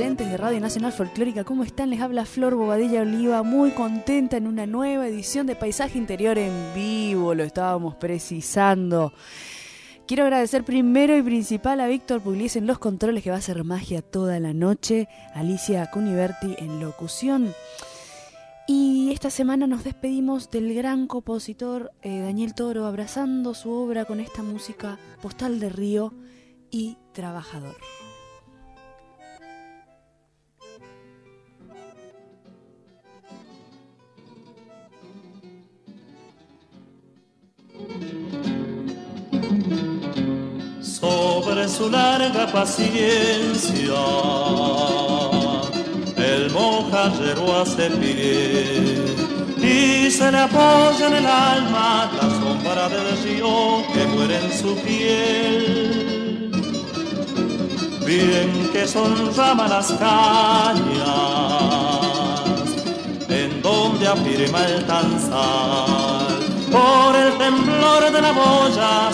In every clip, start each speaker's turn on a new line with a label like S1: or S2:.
S1: De Radio Nacional Folclórica, ¿cómo están? Les habla Flor Bobadilla Oliva, muy contenta en una nueva edición de Paisaje Interior en vivo, lo estábamos precisando. Quiero agradecer primero y principal a Víctor Pugliese en los controles, que va a hacer magia toda la noche, Alicia Cuniverti en locución. Y esta semana nos despedimos del gran compositor eh, Daniel Toro, abrazando su obra con esta música postal de río y trabajador.
S2: Sobre su larga paciencia. El mojallero hace pie y se le apoya en el alma la sombra del río que muere en su piel. Bien que son ramas las cañas en donde afirma el danzar por el temblor de la boya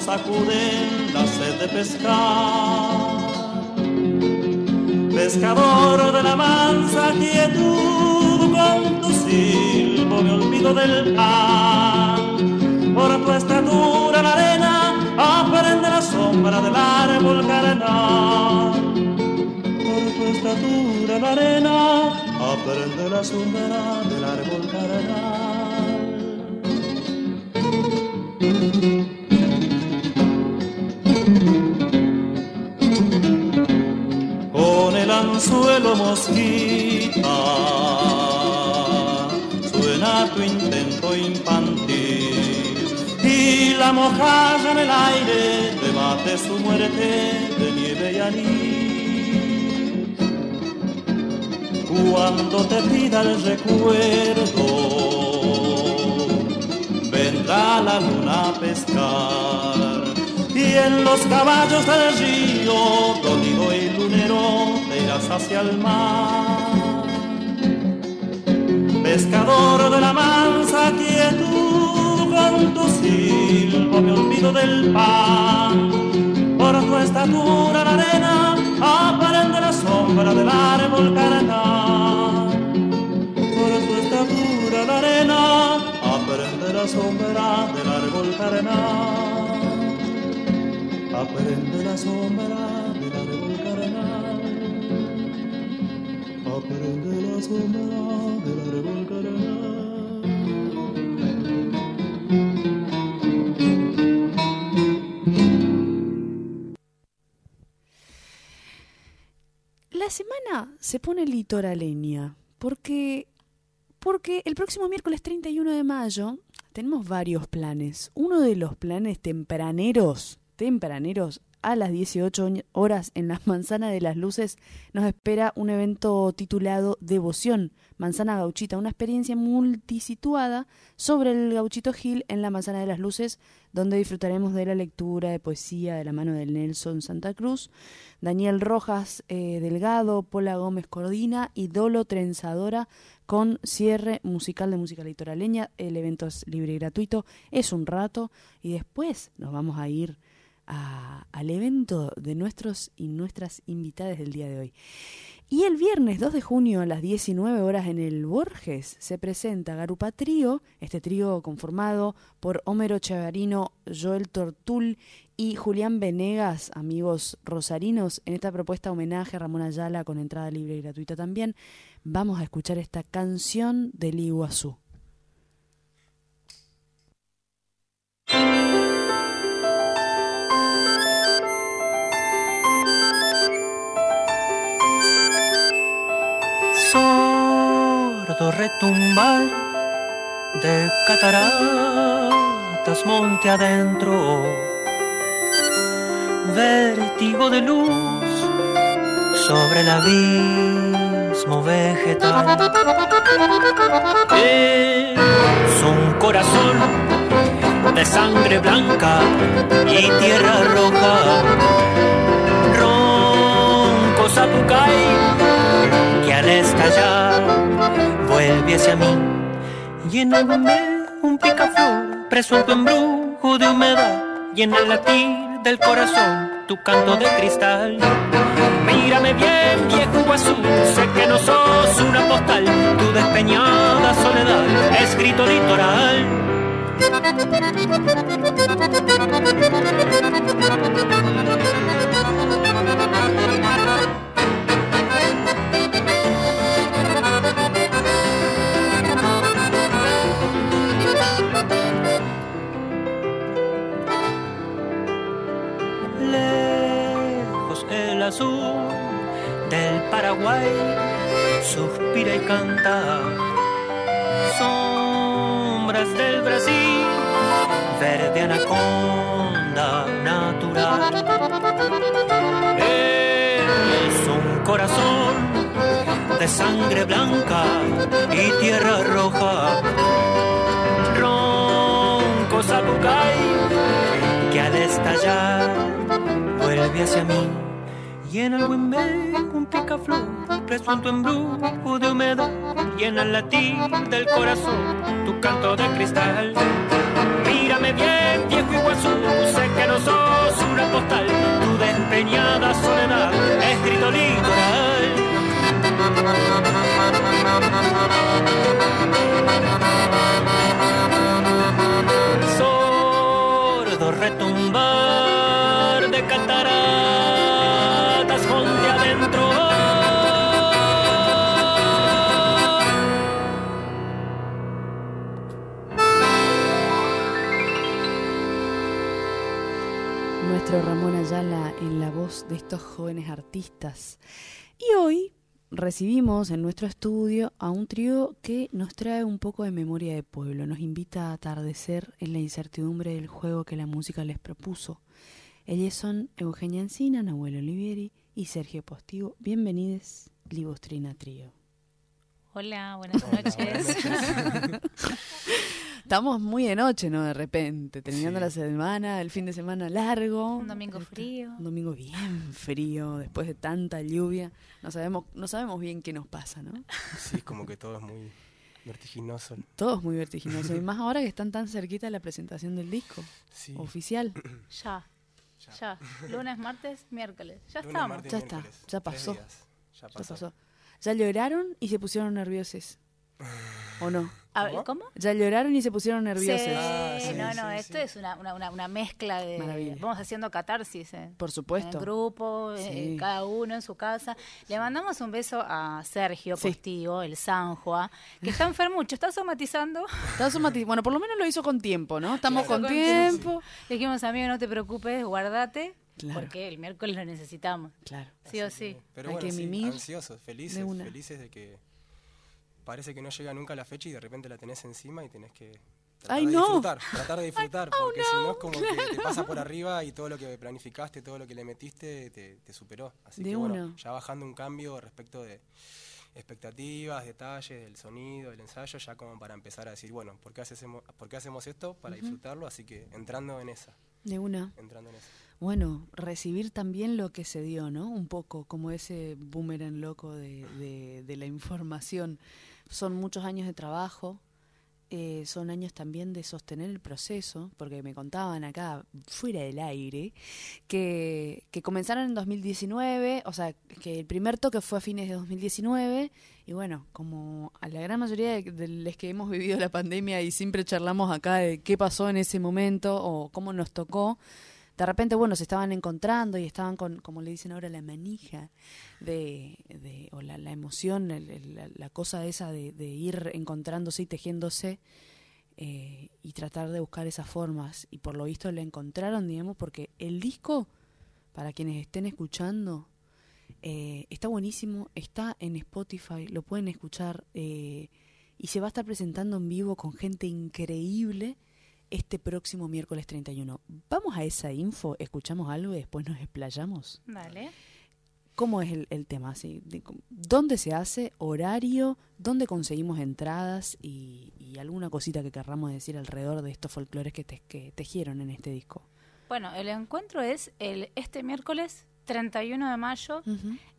S2: sacuden la sed de pescar. Pescador de la mansa quietud, con tu silbo me olvido del pan. Por tu estatura la arena aprende la sombra del árbol carnal. Por tu estatura la arena aprende la sombra del árbol carnal. Suelo mosquita, suena tu intento infantil. Y la mojada en el aire debate su muerte de nieve y anís. Cuando te pida el recuerdo, vendrá la luna a pescar. Y en los caballos del río, hacia el mar. Pescador de la mansa quietud, con tu silbo me olvido del pan. Por tu estatura la arena aparente la sombra del árbol carnal. Por tu estatura la arena aprende la sombra del árbol carnal. Aprende la sombra
S1: la semana se pone litoraleña porque porque el próximo miércoles 31 de mayo tenemos varios planes. Uno de los planes tempraneros, tempraneros a las 18 horas en la Manzana de las Luces nos espera un evento titulado Devoción, Manzana Gauchita, una experiencia multisituada sobre el Gauchito Gil en la Manzana de las Luces, donde disfrutaremos de la lectura de poesía de la mano de Nelson Santa Cruz, Daniel Rojas eh, Delgado, Pola Gómez Cordina y Dolo Trenzadora con cierre musical de música litoraleña. El evento es libre y gratuito, es un rato y después nos vamos a ir al evento de nuestros y nuestras invitadas del día de hoy. Y el viernes 2 de junio a las 19 horas en el Borges se presenta Garupa Trío, este trío conformado por Homero Chavarino, Joel Tortul y Julián Venegas, amigos rosarinos, en esta propuesta homenaje a Ramón Ayala con entrada libre y gratuita también. Vamos a escuchar esta canción del Iguazú.
S3: Retumbar de cataratas monte adentro, vértigo de luz sobre el abismo vegetal. Es un corazón de sangre blanca y tierra roja. Ronco zapucay vuelve hacia mí el un picaflor tu embrujo de humedad en el latir del corazón tu canto de cristal. Mírame bien, viejo azul, sé que no sos una postal, tu despeñada soledad, escrito litoral. Paraguay suspira y canta. Sombras del Brasil, verde anaconda natural. Es un corazón de sangre blanca y tierra roja. Ronco zapucay que al estallar vuelve hacia mí en el buen un picaflor tu embrujo de humedad en el latir del corazón tu canto de cristal. Mírame bien viejo iguazú sé que no sos una postal tu despeñada soledad escrito litoral
S1: Ramón Ayala en la voz de estos jóvenes artistas. Y hoy recibimos en nuestro estudio a un trío que nos trae un poco de memoria de pueblo, nos invita a atardecer en la incertidumbre del juego que la música les propuso. Ellos son Eugenia Encina, Nahuel Olivieri y Sergio Postigo. Bienvenidos, Libostrina Trío.
S4: Hola, buenas noches.
S1: Estamos muy de noche, ¿no? De repente, terminando
S5: Sí.
S1: la semana, el fin de semana largo.
S4: Un domingo frío.
S1: Un domingo bien frío, después de tanta lluvia. No sabemos, no sabemos bien qué nos pasa, ¿no?
S5: Sí, es como que todo es muy vertiginoso.
S1: Todo es muy vertiginoso. Y más ahora que están tan cerquita de la presentación del disco
S5: Sí.
S1: oficial.
S4: Ya, ya. Lunes, martes, miércoles. Ya
S5: Lunes,
S4: estamos.
S5: martes,
S1: Ya está, ya pasó.
S5: Ya
S1: Ya
S5: pasó.
S1: pasó. Ya lloraron y se pusieron nerviosos. ¿O no?
S4: A ver,
S5: ¿Cómo?
S4: ¿Cómo?
S1: Ya lloraron y se pusieron
S4: Sí,
S1: nerviosos.
S5: Ah, sí,
S4: no, no,
S5: sí,
S4: esto
S5: sí.
S4: es una, una, una, mezcla de...
S1: Maravilla.
S4: Vamos haciendo catarsis, eh.
S1: Por supuesto.
S4: En grupo, eh,
S1: Sí.
S4: cada uno en su casa. Le mandamos un beso a Sergio
S1: Sí.
S4: Postigo, el Sanjua, que está enfermucho, está somatizando.
S1: Está somati- Bueno, por lo menos lo hizo con tiempo, ¿no? Estamos
S4: Claro.
S1: con
S4: Con
S1: tiempo.
S4: Le dijimos, amigo, no te preocupes, guardate,
S1: Claro.
S4: porque el miércoles lo necesitamos.
S1: Claro.
S4: Sí o sí.
S5: Pero
S1: Hay
S5: bueno,
S1: que
S5: sí,
S1: mimir
S5: ansiosos,
S1: de
S5: felices,
S1: una.
S5: felices de que parece que no llega nunca la fecha y de repente la tenés encima y tenés que tratar
S1: ¡Ay,
S5: de
S1: no!
S5: disfrutar, tratar de disfrutar, porque si no es como que te pasa por arriba y todo lo que planificaste, todo lo que le metiste te, te superó. Así
S1: De
S5: que bueno, ya bajando un cambio respecto de expectativas, detalles, del sonido, del ensayo, ya como para empezar a decir, bueno, ¿por qué hacemos, por qué hacemos esto? Para disfrutarlo, así que entrando en esa,
S1: De una.
S5: entrando en esa.
S1: Bueno, recibir también lo que se dio, ¿no? Un poco como ese boomerang loco de, de- de la información. Son muchos años de trabajo, eh, son años también de sostener el proceso, porque me contaban acá, fuera del aire, que, que comenzaron en 2019, o sea, que el primer toque fue a fines de 2019, y bueno, como a la gran mayoría de, de los que hemos vivido la pandemia y siempre charlamos acá de qué pasó en ese momento o cómo nos tocó, de repente, bueno, se estaban encontrando y estaban con, como le dicen ahora, la manija de, de o la, emoción, la cosa esa de, de ir encontrándose y tejiéndose eh, y tratar de buscar esas formas. Y por lo visto la encontraron, digamos, porque el disco, para quienes estén escuchando, eh, está buenísimo, está en Spotify, lo pueden escuchar eh, y se va a estar presentando en vivo con gente increíble este próximo miércoles 31. Vamos a esa info, escuchamos algo y después nos explayamos.
S4: Dale.
S1: ¿Cómo es el, el tema? Así, ¿Dónde se hace? ¿Horario? ¿Dónde conseguimos entradas? Y, y alguna cosita que querramos decir alrededor de estos folclores que, te- que tejieron en este disco.
S4: Bueno, el encuentro es el este miércoles 31 de mayo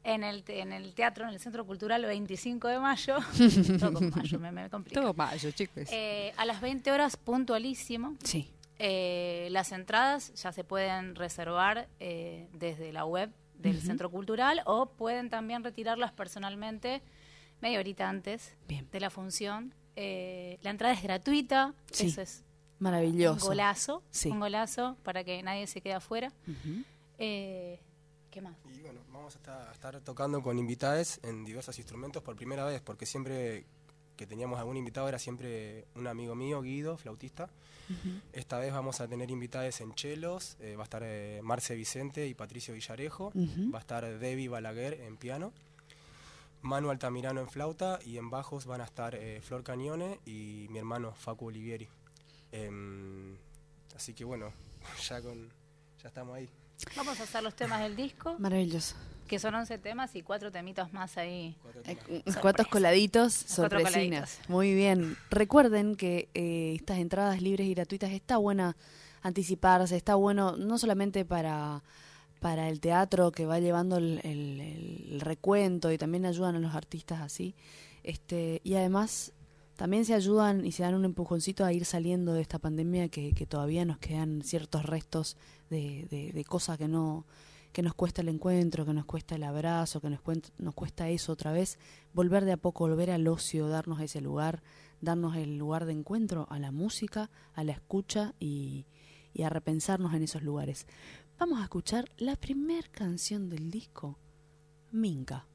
S4: en el, te- en el teatro, en el Centro Cultural 25 de mayo. Todo con mayo, me, me complica.
S1: mayo, chicos.
S4: Eh, a las 20 horas puntualísimo.
S1: sí.
S4: Eh, las entradas ya se pueden reservar eh, desde la web del Centro Cultural o pueden también retirarlas personalmente media horita antes
S1: Bien.
S4: de la función. Eh, la entrada es gratuita,
S1: Sí.
S4: eso es
S1: Maravilloso.
S4: un golazo,
S1: Sí.
S4: un golazo para que nadie se quede afuera. ¿Qué más?
S5: Y bueno, vamos a estar, a estar tocando con invitados en diversos instrumentos por primera vez, porque siempre que teníamos algún invitado era siempre un amigo mío, Guido, flautista. Esta vez vamos a tener invitados en chelos, eh, va a estar eh, Marce Vicente y Patricio Villarejo, va a estar Debbie Balaguer en piano, Manu Altamirano en flauta y en bajos van a estar eh, Flor Cañone y mi hermano Facu Olivieri. Em, así que bueno, ya, con, ya estamos ahí.
S4: Vamos a hacer los temas del disco,
S1: Maravilloso.
S4: que son 11 temas y cuatro temitas más ahí.
S5: Cuatro
S1: Eh,
S5: temas.
S1: Cuatro coladitos,
S4: cuatro
S1: sorpresinas. Muy bien. Recuerden que eh, estas entradas libres y gratuitas está buena anticiparse, está bueno no solamente para, para el teatro que va llevando el, el- el recuento y también ayudan a los artistas así, este y además también se ayudan y se dan un empujoncito a ir saliendo de esta pandemia que, que todavía nos quedan ciertos restos de, cosas que no que nos cuesta el encuentro, que nos cuesta el abrazo, que nos, nos cuesta eso otra vez, volver de a poco, volver al ocio, darnos ese lugar, darnos el lugar de encuentro a la música, a la escucha y, y a repensarnos en esos lugares. Vamos a escuchar la primer canción del disco, Minca.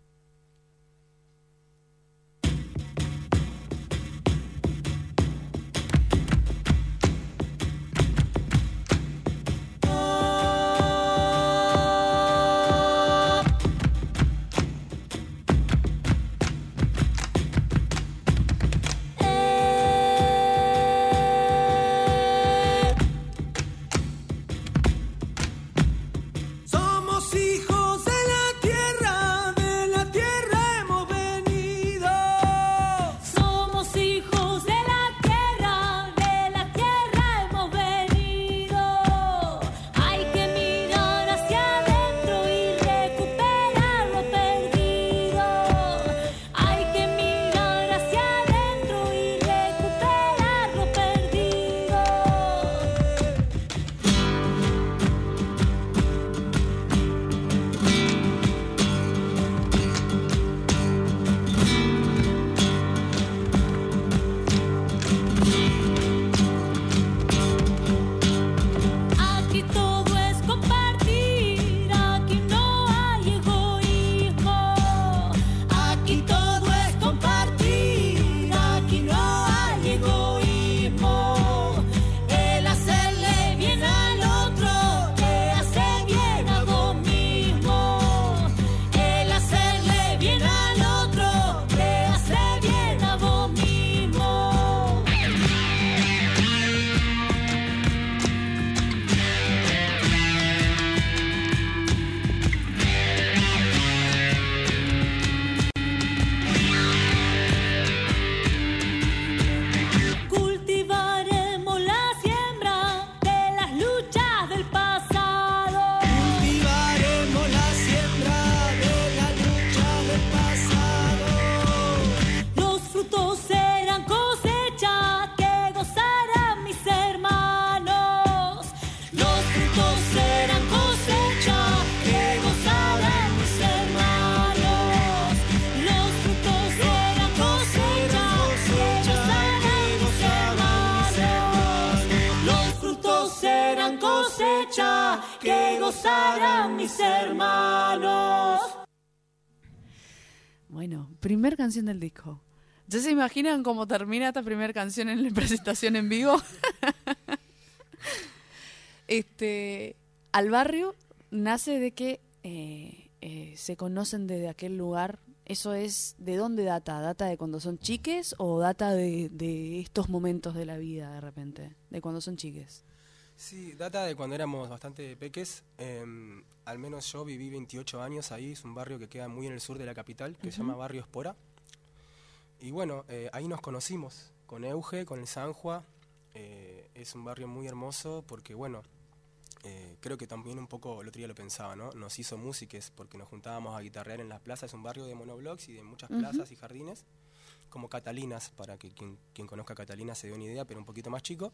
S6: Que mis hermanos.
S1: Bueno, primer canción del disco. ¿Ya se imaginan cómo termina esta primera canción en la presentación en vivo? este, al barrio nace de que eh, eh, se conocen desde aquel lugar ¿Eso es de dónde data? ¿Data de cuando son chiques o data de, de estos momentos de la vida de repente? De cuando son chiques.
S5: Sí, data de cuando éramos bastante peques. em, al menos yo viví 28 años ahí. Es un barrio que queda muy en el sur de la capital, que se llama Barrio Espora. Y bueno, eh, ahí nos conocimos con Euge, con el Sanjua. Eh, es un barrio muy hermoso porque, bueno, eh, creo que también un poco, el otro día lo pensaba, ¿no? Nos hizo músiques porque nos juntábamos a guitarrear en las plazas. Es un barrio de monoblocks y de muchas plazas y jardines, como Catalinas, para que quien, quien conozca Catalinas se dé una idea, pero un poquito más chico.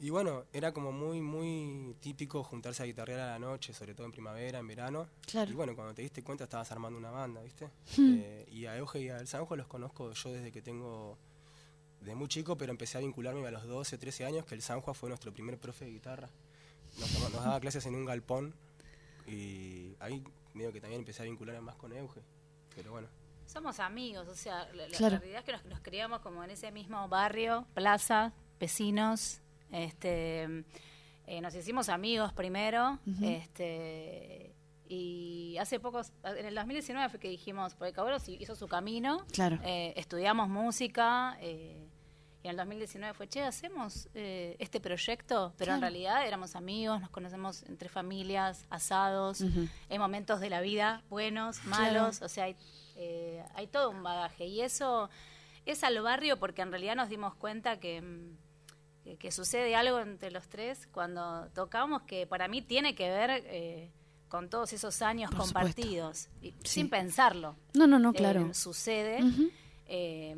S5: Y bueno, era como muy, muy típico juntarse a guitarrear a la noche, sobre todo en primavera, en verano.
S1: Claro.
S5: Y bueno, cuando te diste cuenta estabas armando una banda, ¿viste? Eh, y a Euge y al Sanjo los conozco yo desde que tengo, de muy chico, pero empecé a vincularme a los 12, 13 años, que el Sanjo fue nuestro primer profe de guitarra. Nos, nos daba clases en un galpón y ahí medio que también empecé a vincularme más con Euge. Pero bueno,
S4: Somos amigos, o sea, la, realidad es que nos, nos criamos como en ese mismo barrio, plaza, vecinos, este, eh, nos hicimos amigos primero, este, y hace pocos, en el 2019 fue que dijimos, porque Cabros hizo su camino,
S1: Claro.
S4: eh, estudiamos música, eh, y en el 2019 fue, che, hacemos este proyecto, pero en realidad éramos amigos, nos conocemos entre familias, asados,
S1: Ujú.
S4: hay momentos de la vida buenos,
S1: Claro.
S4: malos, o sea, hay, hay todo un bagaje. Y eso es al barrio porque en realidad nos dimos cuenta que, mm, que, que sucede algo entre los tres cuando tocamos que para mí tiene que ver eh, con todos esos años
S1: Por
S4: compartidos, y-
S1: Sí.
S4: sin pensarlo.
S1: No, no, no,
S4: Eh,
S1: claro.
S4: sucede. Eh,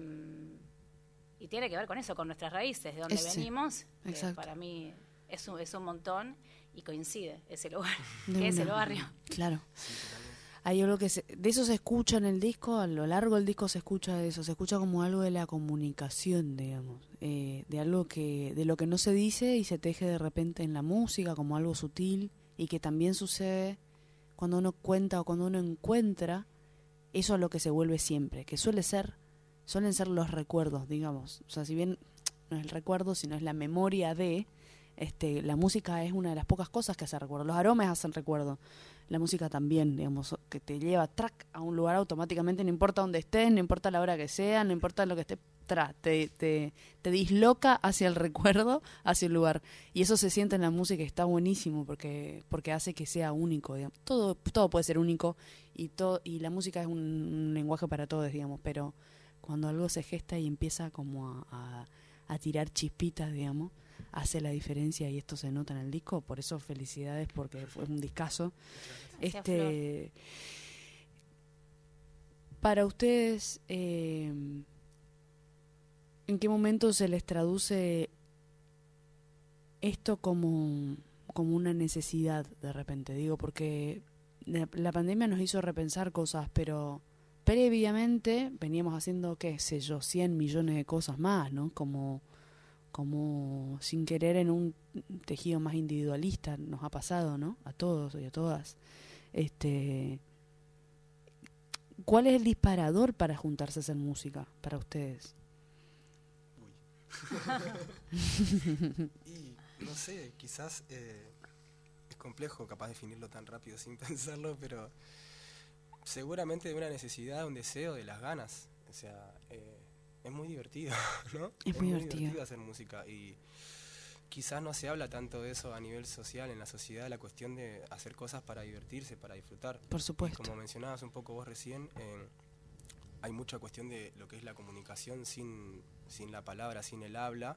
S4: y tiene que ver con eso, con nuestras raíces, de donde venimos. para mí es un, es un montón y coincide ese lugar, que es el barrio.
S1: Claro. Hay algo que se- de eso se escucha en el disco, a lo largo del disco se escucha eso, se escucha como algo de la comunicación, digamos, eh, de algo que, de lo que no se dice y se teje de repente en la música como algo sutil y que también sucede cuando uno cuenta o cuando uno encuentra eso a lo que se vuelve siempre, que suele ser, suelen ser los recuerdos, digamos, o sea, si bien no es el recuerdo, sino es la memoria de, este, la música es una de las pocas cosas que hace recuerdo, los aromas hacen recuerdo, la música también, digamos, que te lleva track a un lugar automáticamente, no importa dónde estés, no importa la hora que sea, no importa lo que esté, tra, te, te, te disloca hacia el recuerdo, hacia el lugar. Y eso se siente en la música está buenísimo porque, porque hace que sea único, digamos. Todo, todo puede ser único y, todo, y la música es un, un lenguaje para todos, digamos, pero cuando algo se gesta y empieza como a, a- a tirar chispitas, digamos, hace la diferencia y esto se nota en el disco, por eso felicidades porque fue un discazo.
S4: Gracias,
S1: Este, para ustedes, eh, ¿en qué momento se les traduce esto como, como una necesidad de repente? Digo, porque la, la pandemia nos hizo repensar cosas, pero previamente veníamos haciendo, qué sé yo, 100 millones de cosas más, ¿no? Como, como sin querer en un tejido más individualista nos ha pasado, ¿no? A todos y a todas. Este, ¿Cuál es el disparador para juntarse a hacer música para ustedes?
S5: Y no sé, quizás eh, es complejo capaz definirlo tan rápido sin pensarlo, pero seguramente de una necesidad, un deseo, de las ganas. O sea, eh, es muy divertido, ¿no?
S1: Es muy divertido.
S5: hacer música y quizás no se habla tanto de eso a nivel social, en la sociedad, la cuestión de hacer cosas para divertirse, para disfrutar.
S1: Por
S5: Y
S1: supuesto.
S5: como mencionabas un poco vos recién, eh, hay mucha cuestión de lo que es la comunicación sin, sin la palabra, sin el habla,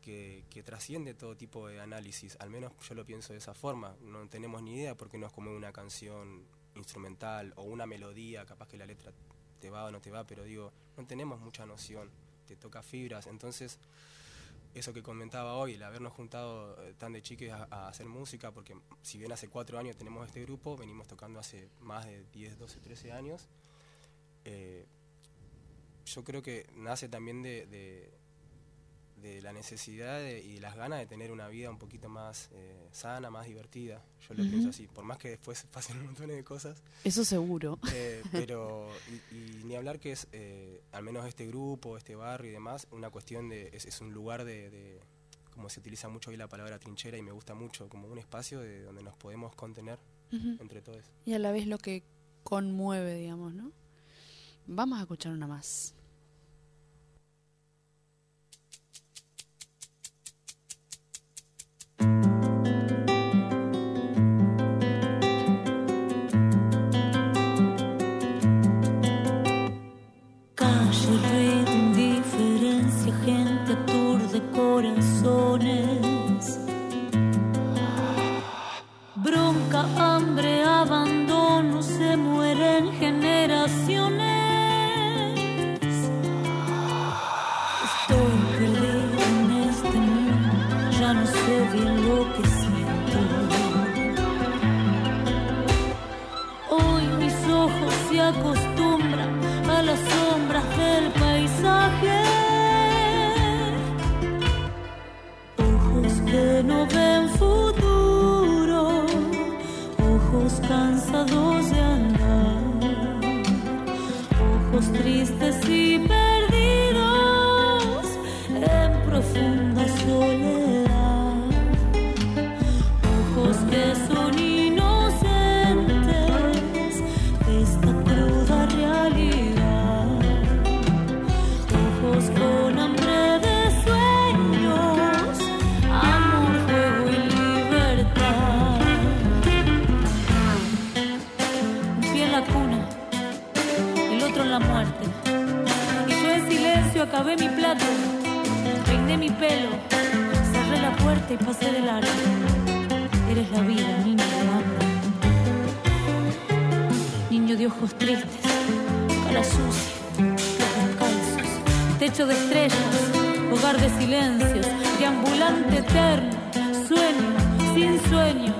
S5: que, que trasciende todo tipo de análisis. Al menos yo lo pienso de esa forma. No tenemos ni idea porque no es como una canción instrumental o una melodía, capaz que la letra te va o no te va, pero digo, no tenemos mucha noción. Te toca fibras. Entonces, eso que comentaba hoy, el habernos juntado eh, tan de chiques a, a hacer música, porque si bien hace cuatro años tenemos este grupo, venimos tocando hace más de 10, 12, 13 años, eh, yo creo que nace también de, de- de la necesidad de- y las ganas de tener una vida un poquito más eh, sana, más divertida. Yo lo pienso así, por más que después pasen un montón de cosas,
S1: Eso seguro.
S5: eh, pero, y, y ni hablar que es, eh, al menos este grupo, este barrio y demás, una cuestión de, es, es un lugar de, de- como se utiliza mucho hoy la palabra trinchera y me gusta mucho, como un espacio de donde nos podemos contener entre todos.
S1: Y a la vez lo que conmueve, digamos, ¿no? Vamos a escuchar una más.
S6: important y pasé de largo. Eres la vida, niño de hambre. Niño de ojos tristes, cara sucia, pies descalzos, techo de estrellas, hogar de silencios, deambulante eterno, sueño, sin sueños,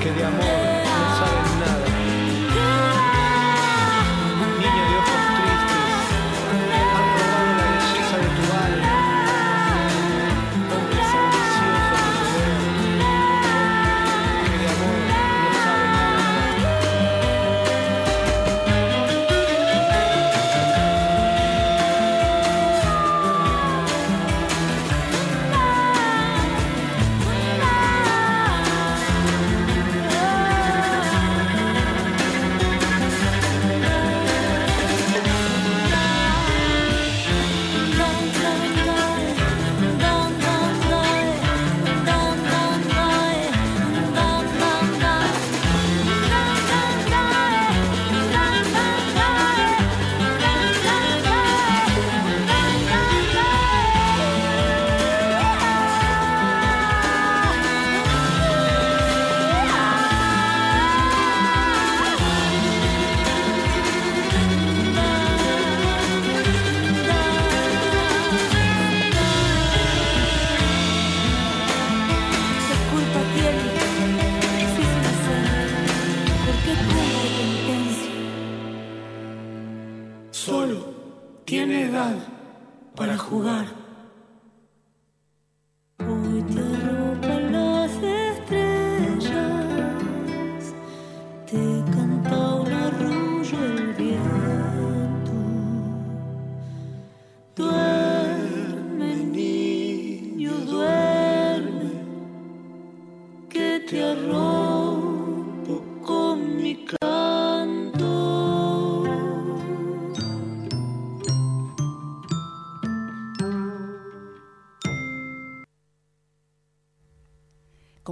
S7: que de amor
S6: Tiene edad para jugar.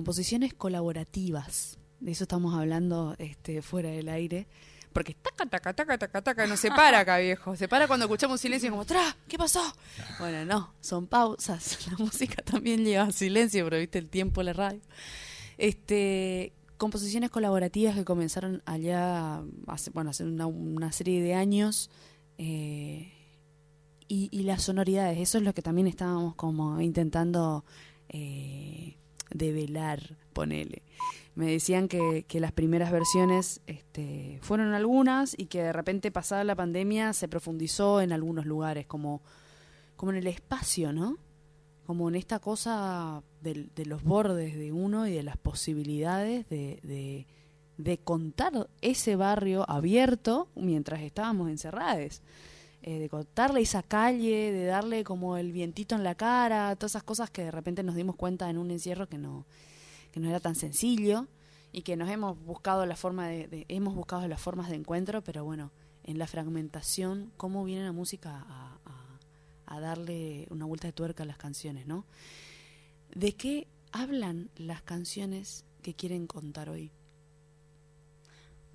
S1: Composiciones colaborativas. De eso estamos hablando este, fuera del aire. Porque taca, taca, taca, taca, taca, no se para acá, viejo. Se para cuando escuchamos silencio como, ¡tra! ¿Qué pasó? Bueno, no, son pausas. La música también lleva silencio, pero viste el tiempo la radio. Este, composiciones colaborativas que comenzaron allá, hace, bueno, hace una, serie de años. eh, y, y las sonoridades, eso es lo que también estábamos como intentando eh, develar, ponele. Me decían que, que las primeras versiones este, fueron algunas y que de repente pasada la pandemia se profundizó en algunos lugares, como, como en el espacio, ¿no? Como en esta cosa de los bordes de uno y de las posibilidades de, de, de contar ese barrio abierto mientras estábamos encerrados. Eh, de contarle esa calle, de darle como el vientito en la cara, todas esas cosas que de repente nos dimos cuenta en un encierro que no, que no era tan sencillo y que nos hemos buscado la forma de, hemos buscado las formas de encuentro, pero bueno, en la fragmentación, cómo viene la música a, a- a darle una vuelta de tuerca a las canciones, ¿no? ¿De qué hablan las canciones que quieren contar hoy?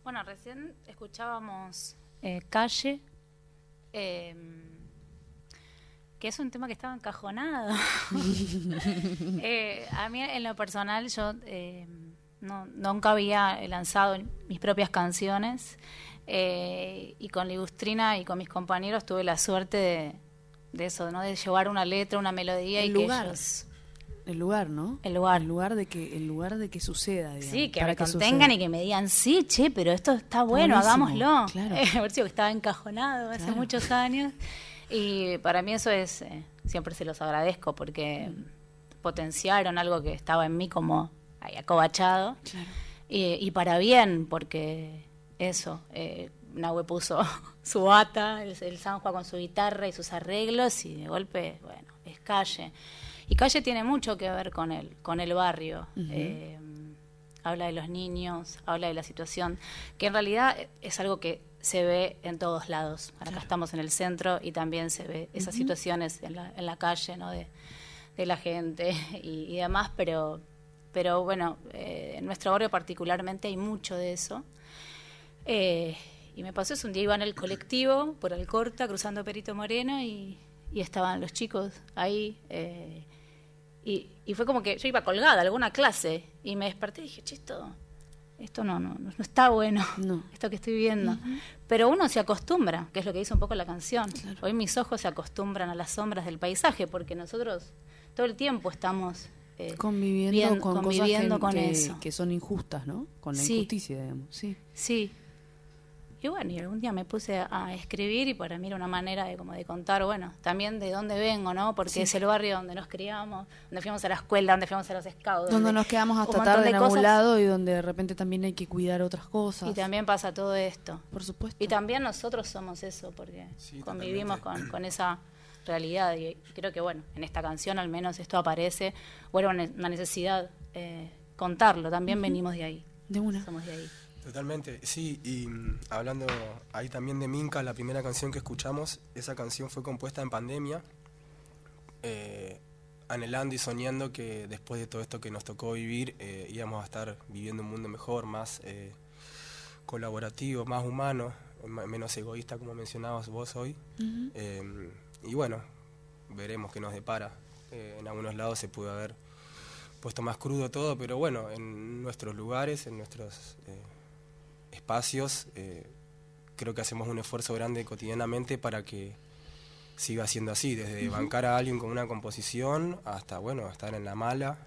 S4: Bueno, recién escuchábamos eh, Calle, eh, que es un tema que estaba encajonado. Eh, a mí, en lo personal, yo eh, no, nunca había lanzado mis propias canciones eh, y con Ligustrina y con mis compañeros tuve la suerte de, de eso, ¿no? de llevar una letra, una melodía
S1: El
S4: y
S1: lugar.
S4: que ellos...
S1: El lugar, ¿no?
S4: El lugar.
S1: El lugar de que, el lugar de que suceda, digamos,
S4: Sí, que
S1: para
S4: me contengan
S1: suceda.
S4: y que me digan, sí, che, pero esto está bueno,
S1: buenísimo,
S4: hagámoslo.
S1: claro.
S4: Eh, a ver si estaba encajonado hace muchos años. Y para mí eso es, eh, siempre se los agradezco porque
S1: Mm.
S4: potenciaron algo que estaba en mí como ahí acobachado.
S1: Claro.
S4: Y, y para bien, porque eso, eh, Nahue puso su bata, el, el Sanjua con su guitarra y sus arreglos, y de golpe, bueno, es calle. Y calle tiene mucho que ver con él, con el barrio. Eh, habla de los niños, habla de la situación, que en realidad es algo que se ve en todos lados. Ahora Acá estamos en el centro y también se ve esas situaciones en la, en la calle, ¿no? De, de la gente y, y demás, pero, pero bueno, eh, en nuestro barrio particularmente hay mucho de eso. Eh, y me pasó eso, un día iba en el colectivo por Alcorta, cruzando Perito Moreno, y, y estaban los chicos ahí. eh, y, y fue como que yo iba colgada a alguna clase, y me desperté y dije, che, esto, esto no, no, no está bueno,
S1: No.
S4: esto que estoy viendo. Pero uno se acostumbra, que es lo que dice un poco la canción. Hoy mis ojos se acostumbran a las sombras del paisaje, porque nosotros todo el tiempo estamos... eh,
S1: Conviviendo
S4: bien-
S1: con
S4: conviviendo
S1: cosas que,
S4: con
S1: que-
S4: eso.
S1: que son injustas, ¿no? Con la
S4: Sí.
S1: injusticia, digamos. Sí.
S4: Sí. Y bueno, y algún día me puse a, escribir y para mí era una manera de como de contar, bueno, también de dónde vengo, ¿no? Porque es el barrio donde nos criamos, donde fuimos a la escuela, donde fuimos a los scouts.
S1: Donde nos quedamos hasta tarde
S4: de
S1: en algún lado y donde de repente también hay que cuidar otras cosas.
S4: Y también pasa todo esto.
S1: Por supuesto.
S4: Y también nosotros somos eso, porque
S5: Sí,
S4: convivimos con, esa realidad. Y creo que, bueno, en esta canción al menos esto aparece, o era una una necesidad eh, contarlo. También venimos de ahí.
S1: De una.
S4: Somos de ahí.
S5: Totalmente, sí, y mm, hablando ahí también de Minca, la primera canción que escuchamos, esa canción fue compuesta en pandemia, eh, anhelando y soñando que después de todo esto que nos tocó vivir, eh, íbamos a estar viviendo un mundo mejor, más eh, colaborativo, más humano, ma- menos egoísta, como mencionabas vos hoy. Y bueno, veremos qué nos depara. En algunos lados se pudo haber puesto más crudo todo, pero bueno, en nuestros lugares, en nuestros eh, espacios, eh, creo que hacemos un esfuerzo grande cotidianamente para que siga siendo así, desde bancar a alguien con una composición hasta, bueno, estar en la mala.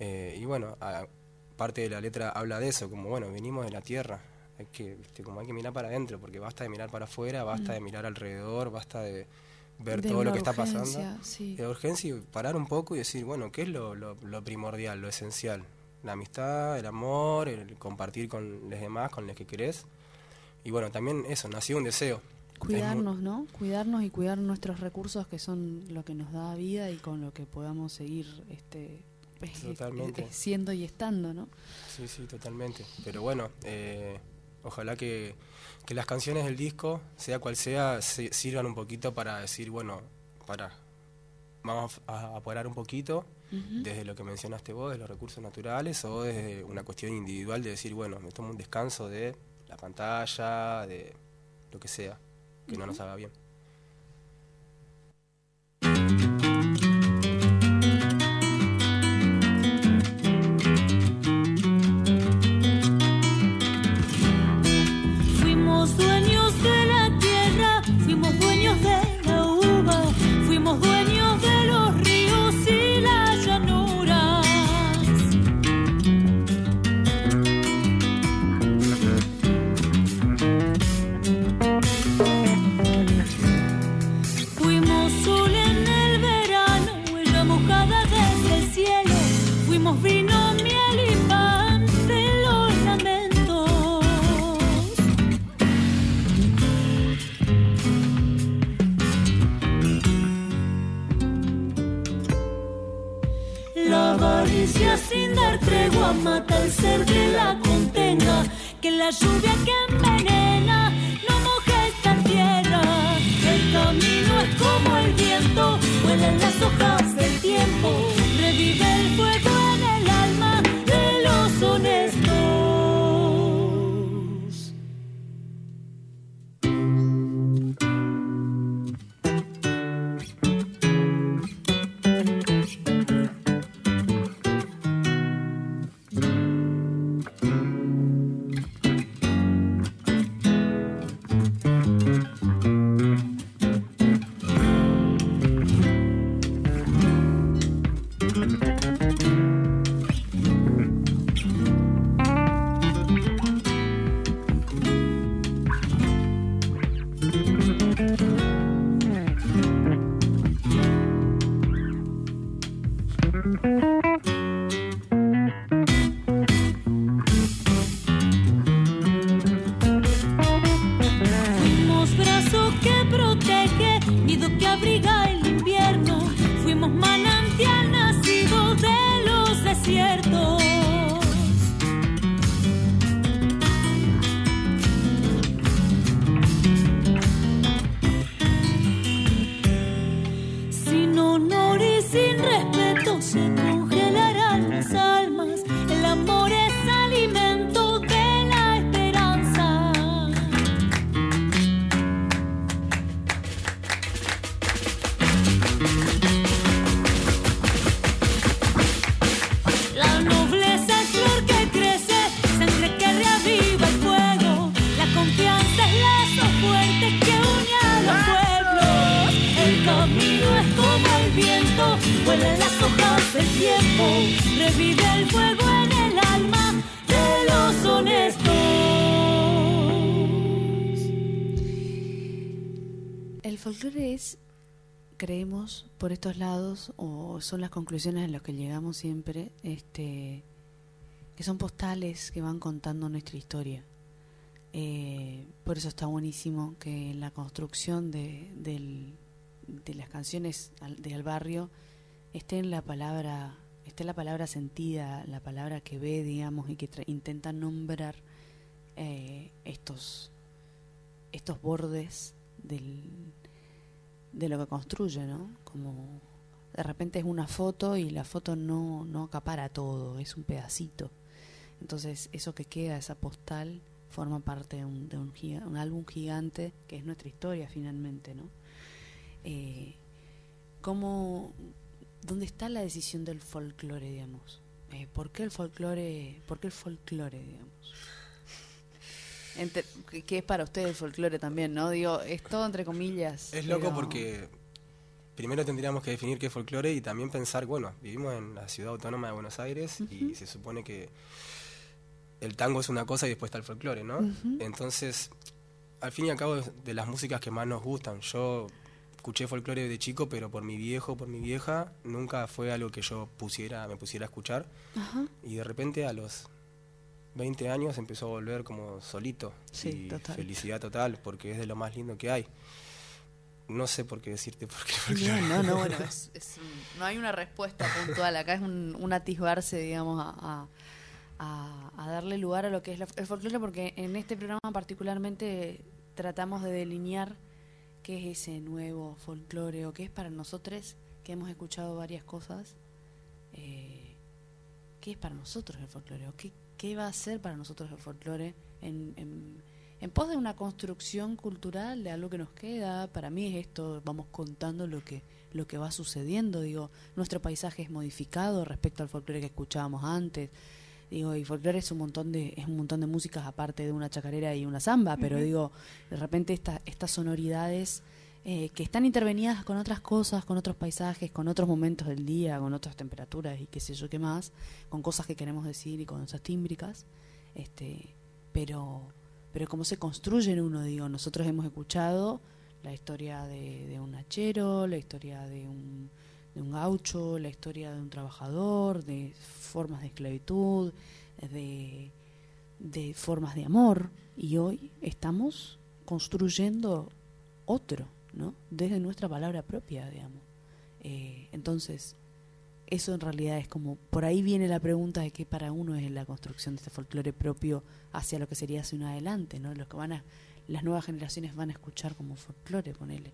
S5: Eh, y bueno, a- parte de la letra habla de eso, como, bueno, venimos de la tierra, hay que, viste, como hay que mirar para adentro, porque basta de mirar para afuera, basta de mirar alrededor, basta de ver
S1: De
S5: todo lo que está
S1: urgencia,
S5: pasando.
S1: sí.
S5: De urgencia y parar un poco y decir, bueno, ¿qué es lo, lo- lo primordial, lo esencial? La amistad, el amor, el compartir con los demás, con los que querés. Y bueno, también eso, nació un deseo. Muy-
S1: Cuidarnos, ¿no? Cuidarnos y cuidar nuestros recursos que son lo que nos da vida y con lo que podamos seguir este
S5: Totalmente.
S1: eh, siendo y estando, ¿no?
S5: Sí, sí, totalmente. Pero bueno, eh, ojalá que, que las canciones del disco, sea cual sea, se- sirvan un poquito para decir, bueno, para, vamos a apurar un poquito desde lo que mencionaste vos, de los recursos naturales, o desde una cuestión individual de decir, bueno, me tomo un descanso de la pantalla, de lo que sea, que no nos haga bien.
S6: Sin dar tregua mata el ser que la contenga. Que la lluvia que envenena no moje esta tierra. El camino es como el viento, vuelan las hojas del tiempo.
S1: Creemos, por estos lados, o son las conclusiones a las que llegamos siempre, este, que son postales que van contando nuestra historia. Eh, por eso está buenísimo que en la construcción de, de las canciones de al barrio esté la palabra, esté la palabra sentida, la palabra que ve, digamos, y que intenta nombrar eh, estos estos bordes del, de lo que construye, ¿no? Como de repente es una foto y la foto no, no acapara todo, es un pedacito. Entonces eso que queda, esa postal, forma parte de un, de un, álbum gigante que es nuestra historia finalmente, ¿no? Eh, ¿cómo, ¿Dónde está la decisión del folclore, digamos? Eh, ¿Por qué el folclore, por qué el folclore, digamos? Entre- que- es para ustedes el folclore también, ¿no? Digo, es todo entre comillas.
S5: Es loco
S1: pero-
S5: porque primero tendríamos que definir qué es folclore y también pensar, bueno, vivimos en la ciudad autónoma de Buenos Aires y se supone que el tango es una cosa y después está el folclore, ¿no? Entonces, al fin y al cabo, es de las músicas que más nos gustan. Yo escuché folclore de chico, pero por mi viejo, por mi vieja, nunca fue algo que yo pusiera, me pusiera a escuchar. Y de repente a los 20 años empezó a volver como solito.
S1: Sí,
S5: y
S1: total.
S5: felicidad total, porque es de lo más lindo que hay. No sé por qué decirte por qué
S1: No,
S5: folclore.
S1: no, no, bueno, es- es un- no hay una respuesta puntual. Acá es un, un atisbarse, digamos, a, a- a- a darle lugar a lo que es la- el folclore, porque en este programa particularmente tratamos de delinear qué es ese nuevo folclore o qué es para nosotros, que hemos escuchado varias cosas, eh, qué es para nosotros el folclore o qué, qué va a ser para nosotros el folclore en, en, en pos de una construcción cultural de algo que nos queda. Para mí es esto, vamos contando lo que lo que va sucediendo. Digo, nuestro paisaje es modificado respecto al folclore que escuchábamos antes. Digo, y folclore es un montón de es un montón de músicas aparte de una chacarera y una samba, pero digo, de repente esta, estas sonoridades eh, que están intervenidas con otras cosas, con otros paisajes, con otros momentos del día, con otras temperaturas y qué sé yo qué más, con cosas que queremos decir y con esas tímbricas, este, pero pero cómo se construye en uno, digo, nosotros hemos escuchado la historia de, un hachero, la historia de un, de un gaucho, la historia de un trabajador, de formas de esclavitud, de formas de amor, y hoy estamos construyendo otro, ¿no? Desde nuestra palabra propia, digamos. Eh, entonces, eso en realidad es como, por ahí viene la pregunta de qué para uno es la construcción de este folclore propio hacia lo que sería hacia un adelante, ¿no? Los que van a, las nuevas generaciones van a escuchar como folclore, ponele.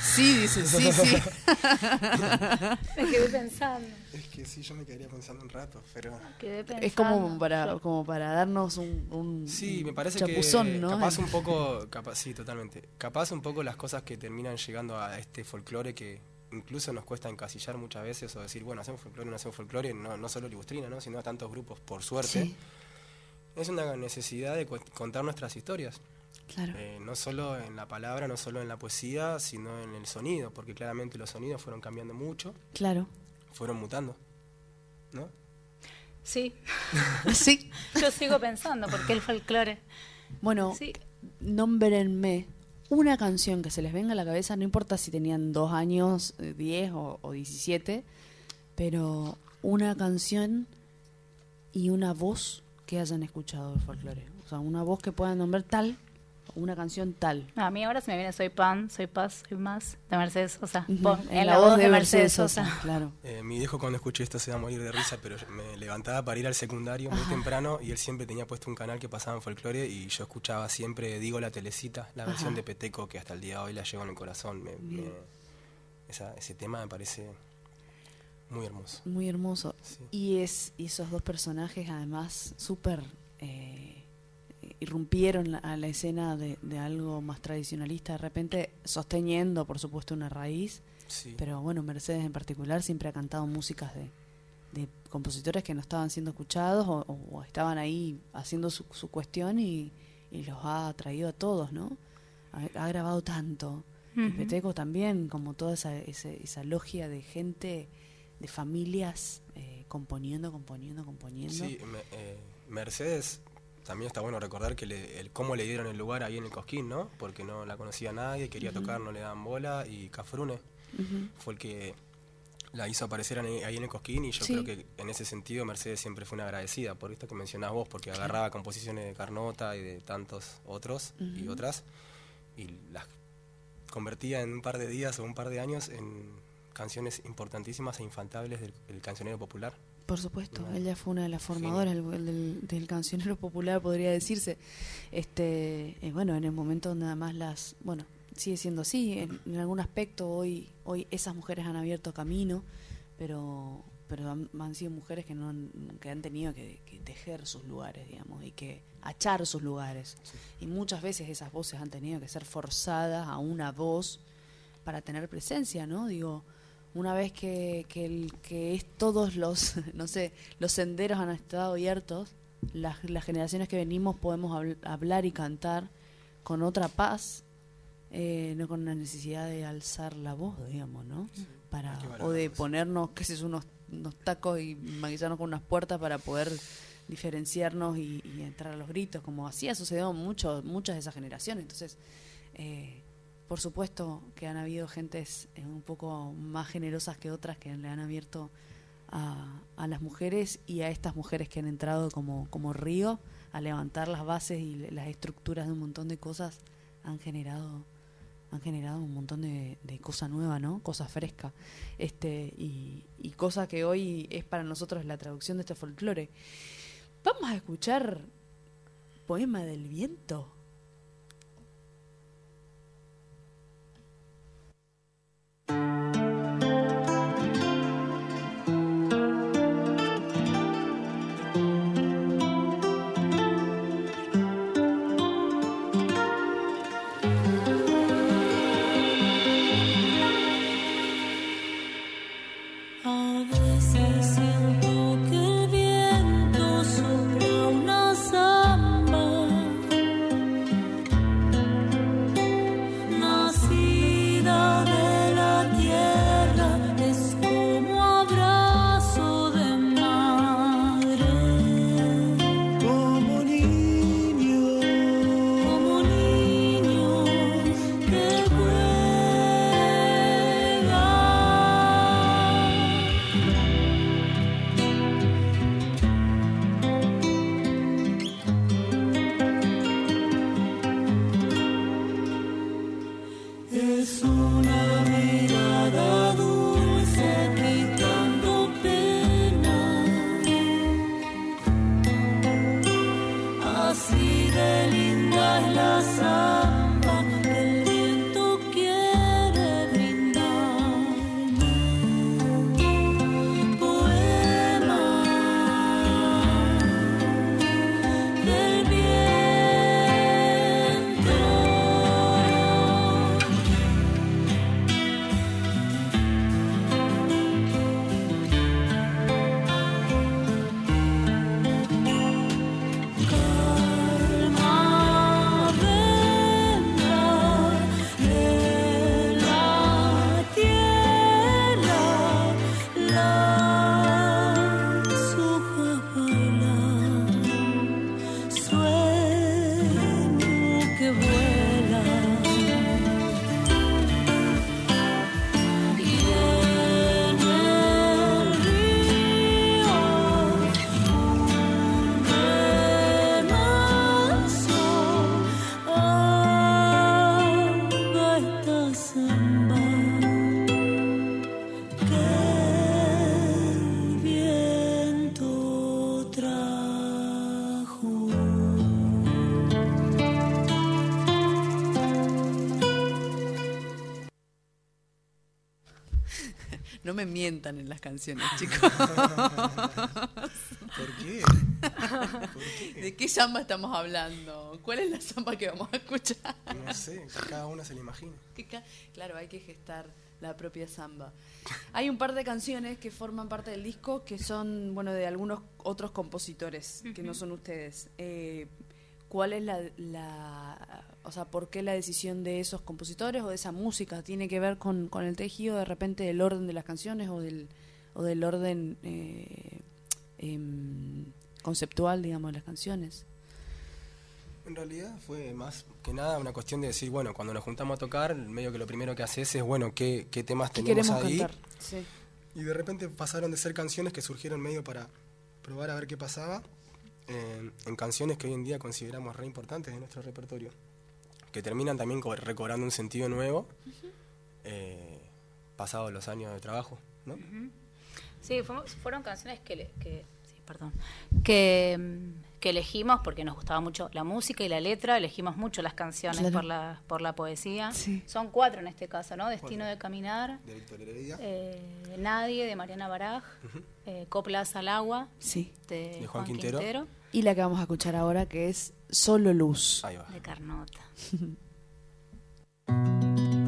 S1: Sí, dice, sí, sí.
S4: Me quedé pensando.
S5: Es que sí, yo me quedaría pensando un rato, pero...
S4: Quedé pensando.
S1: Es como para,
S4: Yo-
S1: como para darnos un, un
S5: Sí, me parece
S1: chapuzón,
S5: que
S1: ¿no?
S5: capaz un poco, capaz, sí, totalmente. Capaz un poco las cosas que terminan llegando a este folclore que incluso nos cuesta encasillar muchas veces o decir, bueno, hacemos folclore, no hacemos folclore, no, no solo Libustrina, ¿no? sino a tantos grupos, por suerte.
S1: Sí,
S5: Es una necesidad de cu- contar nuestras historias.
S1: Claro.
S5: Eh, no solo en la palabra, no solo en la poesía, sino en el sonido, porque claramente los sonidos fueron cambiando mucho,
S1: Claro.
S5: fueron mutando. ¿No?
S4: Sí,
S1: Sí.
S4: yo sigo pensando, porque el folclore.
S1: Bueno,
S4: Sí,
S1: nómbrenme una canción que se les venga a la cabeza, no importa si tenían dos años, eh, diez o, o diecisiete, pero una canción y una voz que hayan escuchado de folclore. O sea, una voz que puedan nombrar tal, una canción tal.
S4: a mí ahora se me viene Soy Pan, Soy Paz, Soy Más, de Mercedes Sosa. Pon- en la voz de Mercedes Sosa.
S1: Claro.
S5: Eh, mi viejo cuando escuché esto se va a morir de risa, pero yo me levantaba para ir al secundario muy temprano y él siempre tenía puesto un canal que pasaba en folclore y yo escuchaba siempre, digo, la telecita, la versión de Peteco que hasta el día de hoy la llevo en el corazón. Me- me- esa- ese tema me parece muy hermoso.
S1: Muy hermoso.
S5: Sí.
S1: Y es y esos dos personajes además súper eh, irrumpieron la- a la escena de, de algo más tradicionalista, de repente sosteniendo, por supuesto, una raíz.
S5: Sí.
S1: Pero bueno, Mercedes en particular siempre ha cantado músicas de, de compositores que no estaban siendo escuchados o, o estaban ahí haciendo su, su cuestión y, y los ha traído a todos, ¿no? Ha, ha grabado tanto. Y
S4: Ujú.
S1: Peteco también, como toda esa, ese- esa logia de gente, de familias, eh, componiendo, componiendo, componiendo.
S5: Sí, me- eh, Mercedes, también está bueno recordar que le- el, cómo le dieron el lugar ahí en el Cosquín, ¿no? Porque no la conocía nadie, quería tocar, no le daban bola y Cafrune fue el que la hizo aparecer ahí en el Cosquín y yo
S1: Sí.
S5: creo que en ese sentido Mercedes siempre fue una agradecida por esto que mencionás vos, porque agarraba composiciones de Carnota y de tantos otros y otras y las convertía en un par de días o un par de años en canciones importantísimas e infantables del, del cancionero popular.
S1: Por supuesto, ella fue una de las formadoras del, del- del cancionero popular, podría decirse. Este, eh, bueno, en el momento donde además las, bueno, sigue siendo así. En, en algún aspecto hoy, hoy esas mujeres han abierto camino, pero, pero han, han sido mujeres que no han, que han tenido que, que tejer sus lugares, digamos, y que achar sus lugares. Y muchas veces esas voces han tenido que ser forzadas a una voz para tener presencia, ¿no? Digo, una vez que, que, el, que es todos los, no sé, los senderos han estado abiertos, las, las generaciones que venimos podemos habl- hablar y cantar con otra paz, eh, no con la necesidad de alzar la voz, digamos, ¿no? Para, o de ponernos, qué sé yo, unos, unos tacos y maquillarnos con unas puertas para poder diferenciarnos y, y entrar a los gritos, como así ha sucedido mucho, muchas de esas generaciones. Entonces, eh, por supuesto que han habido gentes eh, un poco más generosas que otras que le han abierto a, a las mujeres y a estas mujeres que han entrado como, como río a levantar las bases y las estructuras de un montón de cosas han generado han generado un montón de, de cosa nueva, ¿no? Cosa fresca. Este, y, y cosa que hoy es para nosotros la traducción de este folclore. Vamos a escuchar Poema del Viento.
S6: A
S1: No me mientan en las canciones, chicos.
S5: ¿Por qué?
S1: ¿De qué samba estamos hablando? ¿Cuál es la samba que vamos a escuchar?
S5: No sé, cada uno se lo imagina.
S1: Claro, hay que gestar la propia samba. Hay un par de canciones que forman parte del disco que son, bueno, de algunos otros compositores que no son ustedes. Eh, ¿Cuál es la, la- o sea, por qué la decisión de esos compositores o de esa música tiene que ver con, con el tejido de repente del orden de las canciones o del, o del orden eh, em, conceptual, digamos, de las canciones?
S5: En realidad fue más que nada una cuestión de decir, bueno, cuando nos juntamos a tocar, medio que lo primero que haces es, bueno, qué, qué temas
S1: ¿Qué
S5: tenemos ahí.
S1: Sí.
S5: Y de repente pasaron de ser canciones que surgieron medio para probar a ver qué pasaba, eh, en canciones que hoy en día consideramos re importantes de nuestro repertorio, que terminan también co- recobrando un sentido nuevo, eh, pasados los años de trabajo, ¿no?
S6: Sí, fuimos- fueron canciones que, le- que sí, perdón, que, mm, que elegimos porque nos gustaba mucho la música y la letra, elegimos mucho las canciones
S1: Claro.
S6: por la por la poesía.
S1: Sí.
S6: Son cuatro en este caso, ¿no? Destino de caminar,
S5: De Víctor Heredia,
S6: eh, Nadie de Mariana Baraj, eh, Coplas al agua
S1: Sí.
S6: de,
S5: De
S6: Juan
S5: Juan
S6: Quintero,
S5: Quintero.
S1: Y la que vamos a escuchar ahora que es Solo Luz.
S5: ahí va.
S6: de Carnota.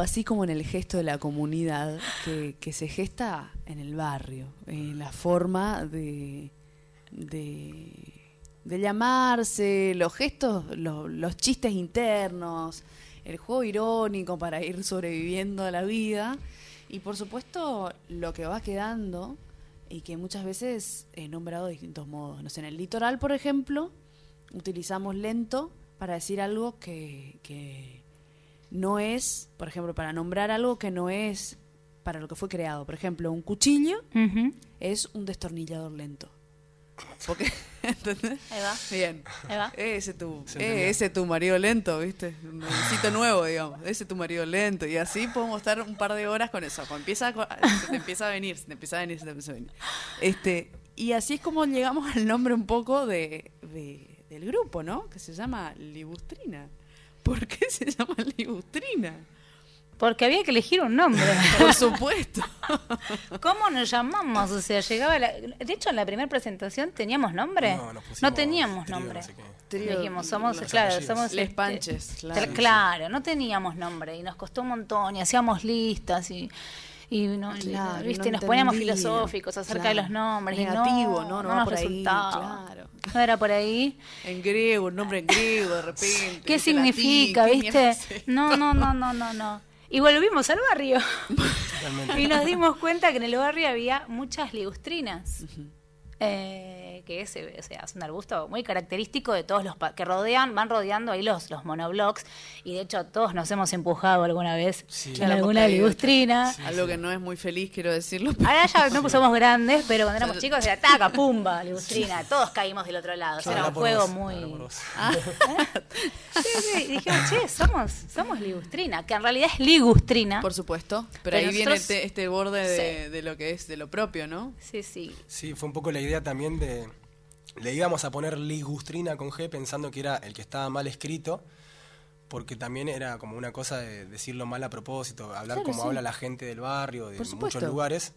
S1: así como en el gesto de la comunidad que, se gesta en el barrio, la forma de, de, llamarse, los gestos, lo- los chistes internos, el juego irónico para ir sobreviviendo a la vida y por supuesto lo que va quedando y que muchas veces he nombrado de distintos modos. En el litoral, por ejemplo, utilizamos lento para decir algo que no es, por ejemplo, para nombrar algo que no es para lo que fue creado. Por ejemplo, un cuchillo
S4: Ujú.
S1: es un destornillador lento. Porque, ¿entendés?
S4: Ahí va.
S1: Bien.
S4: Ahí va.
S1: Ese tu, eh, ese tu marido lento, ¿viste? Un necesito nuevo, digamos. Ese tu marido lento. Y así podemos estar un par de horas con eso. Cuando empieza se te empieza a venir, se te empieza a venir, se te empieza a venir. Este, y así es como llegamos al nombre un poco de, de- del grupo, ¿no? Que se llama Libustrina. ¿Por qué se llama Libustrina?
S4: Porque había que elegir un nombre.
S1: Por supuesto.
S4: ¿Cómo nos llamamos? O sea, llegaba la... De hecho, en la primera presentación teníamos nombre.
S5: No, nos pusimos
S4: No teníamos
S5: trío,
S4: nombre.
S5: no sé qué.
S1: Trío,
S4: Dijimos, somos, claro,
S5: apellidos.
S4: somos...
S1: Les
S4: este,
S1: Panches, claro.
S4: Cl- Claro, no teníamos nombre y nos costó un montón y hacíamos listas y... Y, no,
S1: Claro,
S4: ¿viste?
S1: no
S4: nos poníamos filosóficos acerca de los nombres. y
S1: Negativo, no, no va
S4: nos
S1: por ahí,
S4: resultaba.
S1: claro.
S4: No era por ahí.
S1: En griego, un nombre en griego de repente.
S4: ¿Qué
S1: ¿viste?
S4: significa,
S1: Latín, ¿qué
S4: viste? No, no, no, no, no, no. Y volvimos al barrio.
S5: Totalmente.
S4: Y nos dimos cuenta que en el barrio había muchas ligustrinas. eh, que es, eh, o sea, es un arbusto muy característico de todos los que rodean, van rodeando ahí los, los monoblocks. Y de hecho, todos nos hemos empujado alguna vez
S5: Sí.
S4: en alguna ligustrina.
S1: Algo que no es muy feliz, quiero decirlo.
S4: Ahora ya no somos grandes, pero cuando éramos chicos era taca, pumba, ligustrina. Todos caímos del otro lado. O sea, era un juego
S5: vos,
S4: muy. sí, y dijimos, che, somos, somos ligustrina, que en realidad es ligustrina.
S1: Por supuesto. Pero,
S4: Pero
S1: ahí viene este, este borde de,
S4: Sí.
S1: de lo que es de lo propio, ¿no?
S4: Sí, sí.
S5: Sí, fue un poco la idea también de... Le íbamos a poner ligustrina con G pensando que era el que estaba mal escrito, porque también era como una cosa de decirlo mal a propósito, hablar
S1: Claro,
S5: como
S1: sí.
S5: habla la gente del barrio, de muchos lugares.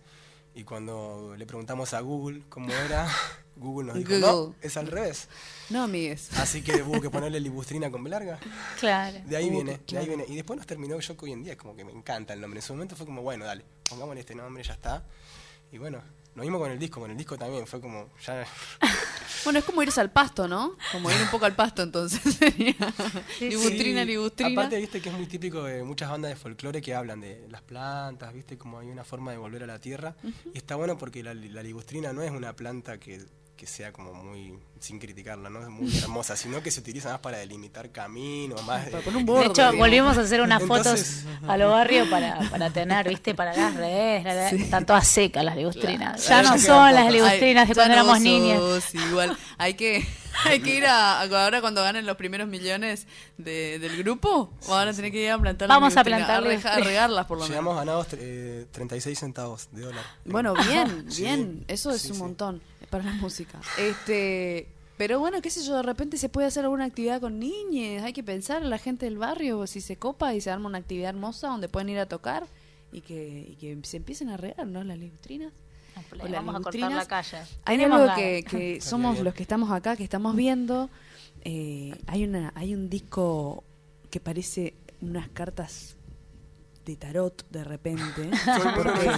S5: Y cuando le preguntamos a Google cómo era, Google nos dijo,
S1: Google.
S5: no, es al revés.
S1: No, amigues.
S5: Así que hubo que ponerle ligustrina con B larga.
S4: Claro.
S5: De ahí viene,
S1: que-
S5: de ahí viene. Y después nos terminó yo que hoy en día es como que me encanta el nombre. En su momento fue como, bueno, dale, pongámosle este nombre, ya está. Y bueno, lo mismo con el disco, con el disco también fue como, ya
S1: Bueno, es como irse al pasto, ¿no? Como ir un poco al pasto, entonces. sería Libustrina,
S5: Sí,
S1: libustrina.
S5: Aparte, viste que es muy típico de muchas bandas de folclore que hablan de las plantas, viste, como hay una forma de volver a la tierra. Y está bueno porque la, la ligustrina no es una planta que, que sea como muy, sin criticarla, no es muy hermosa, sino que se utiliza más para delimitar caminos, más...
S1: Para
S5: de-
S1: poner un
S4: De
S1: borde.
S4: hecho,
S1: digamos.
S4: volvimos a hacer unas
S5: Entonces-
S4: fotos a lo barrio para, para tener, viste, para las redes. la- la- Están todas secas las ligustrinas.
S1: Claro.
S4: Ya no son las ligustrinas de cuando éramos niñas.
S1: Igual, hay que, hay que ir a, ahora cuando ganen los primeros millones de- del grupo, van a tener que ir a plantar las
S4: Vamos a plantar
S1: a, regarlas por lo menos.
S5: Llegamos ganados eh, 36 centavos de dólar.
S1: Bueno, bien,
S5: Sí,
S1: bien, eso es
S5: sí,
S1: un
S5: sí.
S1: montón para la música. Este, pero bueno, qué sé yo, de repente se puede hacer alguna actividad con niñes, hay que pensar en la gente del barrio, si se copa y se arma una actividad hermosa donde pueden ir a tocar y que, y que se empiecen a regar, ¿no? Las libustrinas.
S4: Le
S1: O las
S4: vamos a cortar la calle.
S1: Hay
S4: Tenemos
S1: algo que, somos los que estamos acá, que estamos viendo. eh, hay una, hay un disco que parece unas cartas de tarot de repente. porque,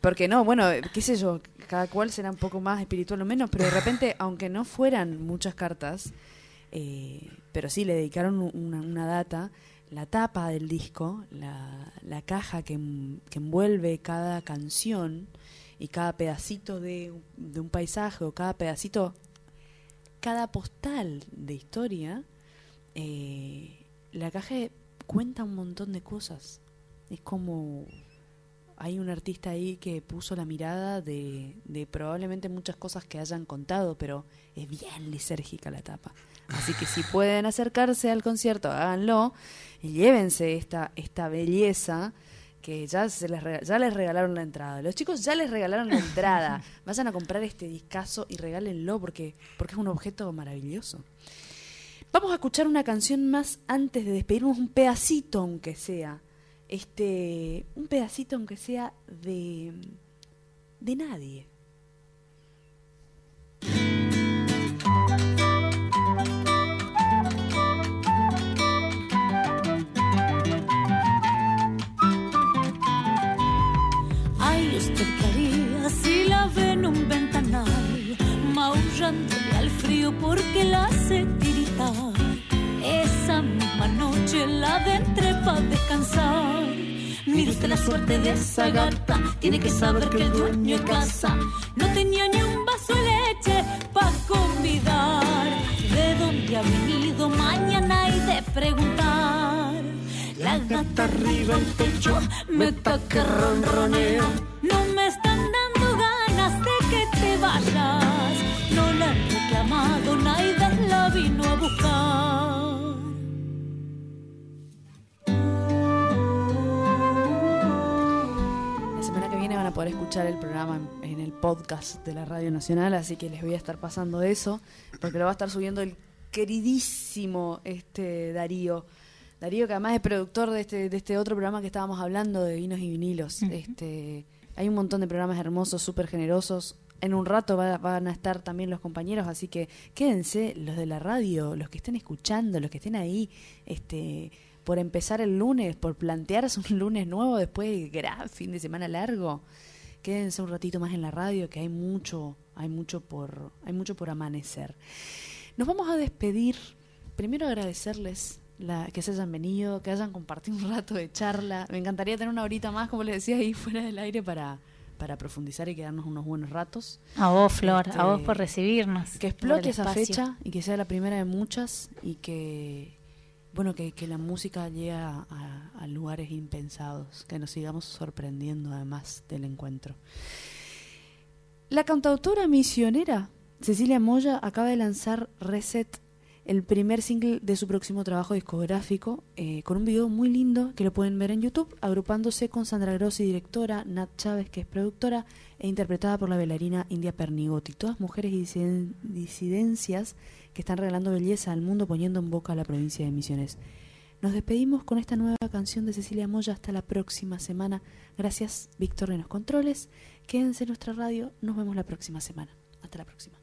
S1: porque no, bueno, qué sé yo, cada cual será un poco más espiritual o menos, pero de repente, aunque no fueran muchas cartas, eh, pero sí le dedicaron una, una data, la tapa del disco, la, la caja que, en- que envuelve cada canción y cada pedacito de, un- de un paisaje o cada pedacito, cada postal de historia, eh, la caja cuenta un montón de cosas. Es como hay un artista ahí que puso la mirada de, de probablemente muchas cosas que hayan contado, pero es bien lisérgica la tapa. Así que si pueden acercarse al concierto, háganlo y llévense esta, esta belleza que ya, se les, ya les regalaron la entrada. Los chicos ya les regalaron la entrada. Vayan a comprar este discazo y regálenlo porque, porque es un objeto maravilloso. Vamos a escuchar una canción más antes de despedirnos, un pedacito aunque sea este, un pedacito, aunque sea de, de nadie.
S7: Ay, usted quería si la ven un ventanal, maullándole al frío porque la hace tiritar esa misma noche la adentré para descansar. Mire usted la suerte de esa gata, tiene que saber que el dueño de casa no tenía ni un vaso de leche para convidar. ¿De dónde ha venido mañana y de preguntar? La gata arriba el techo me está que ronronea. No me están dando ganas de que te vayas. No la han reclamado, Naida la vino a buscar.
S1: A poder escuchar el programa en, en el podcast de la Radio Nacional, así que les voy a estar pasando eso, porque lo va a estar subiendo el queridísimo este Darío. Darío, que además es productor de este, de este otro programa que estábamos hablando de vinos y vinilos. este, hay un montón de programas hermosos, súper generosos. En un rato va- van a estar también los compañeros, así que quédense, los de la radio, los que estén escuchando, los que estén ahí, este, por empezar el lunes, por plantearse un lunes nuevo después del gran fin de semana largo. Quédense un ratito más en la radio, que hay mucho, hay mucho por, hay mucho por amanecer. Nos vamos a despedir. Primero agradecerles la, que se hayan venido, que hayan compartido un rato de charla. Me encantaría tener una horita más, como les decía, ahí fuera del aire para, para profundizar y quedarnos unos buenos ratos.
S4: A vos, Flor,
S1: Este,
S4: a vos por recibirnos.
S1: Que explote esa fecha y que sea la primera de muchas y que, bueno, que, la música llegue a, lugares impensados, que nos sigamos sorprendiendo además del encuentro. La cantautora misionera Cecilia Moya acaba de lanzar Reset, el primer single de su próximo trabajo discográfico, eh, con un video muy lindo que lo pueden ver en YouTube, agrupándose con Sandra Grossi, directora, Nat Chávez, que es productora, e interpretada por la bailarina India Pernigotti. Todas mujeres y disiden- disidencias que están regalando belleza al mundo poniendo en boca a la provincia de Misiones. Nos despedimos con esta nueva canción de Cecilia Moya hasta la próxima semana. Gracias, Víctor, en los controles. Quédense en nuestra radio. Nos vemos la próxima semana. Hasta la próxima.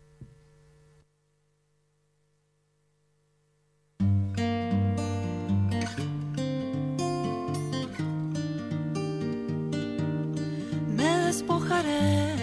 S6: Me despojaré,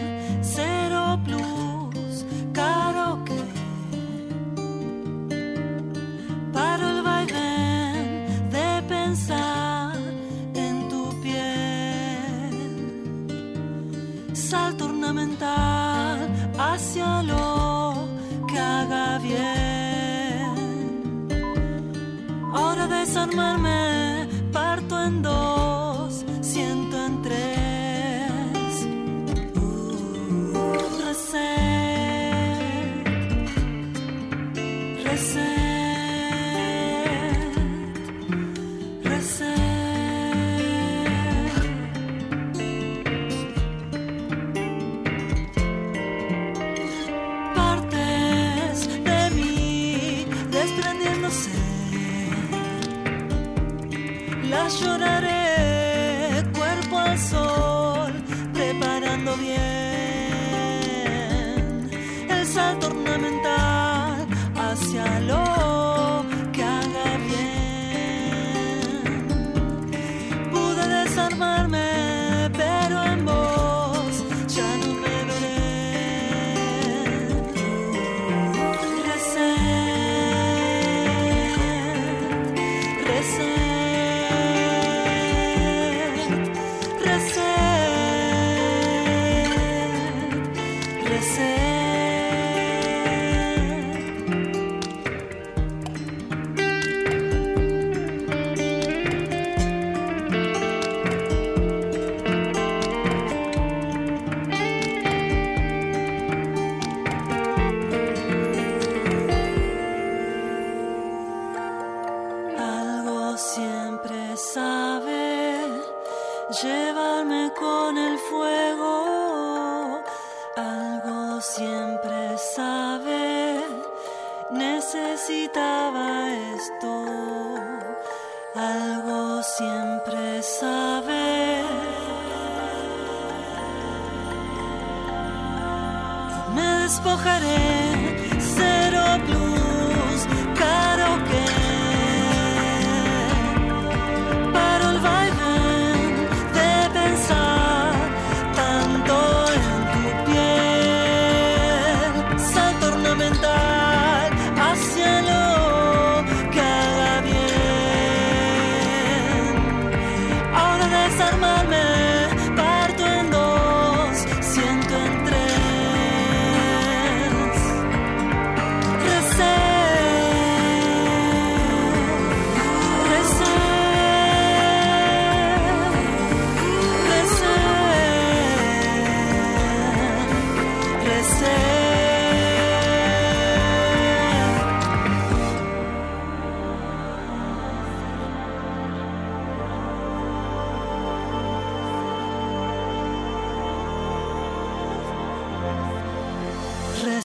S6: Ornamental hacia lo que haga bien. Ahora desarmarme,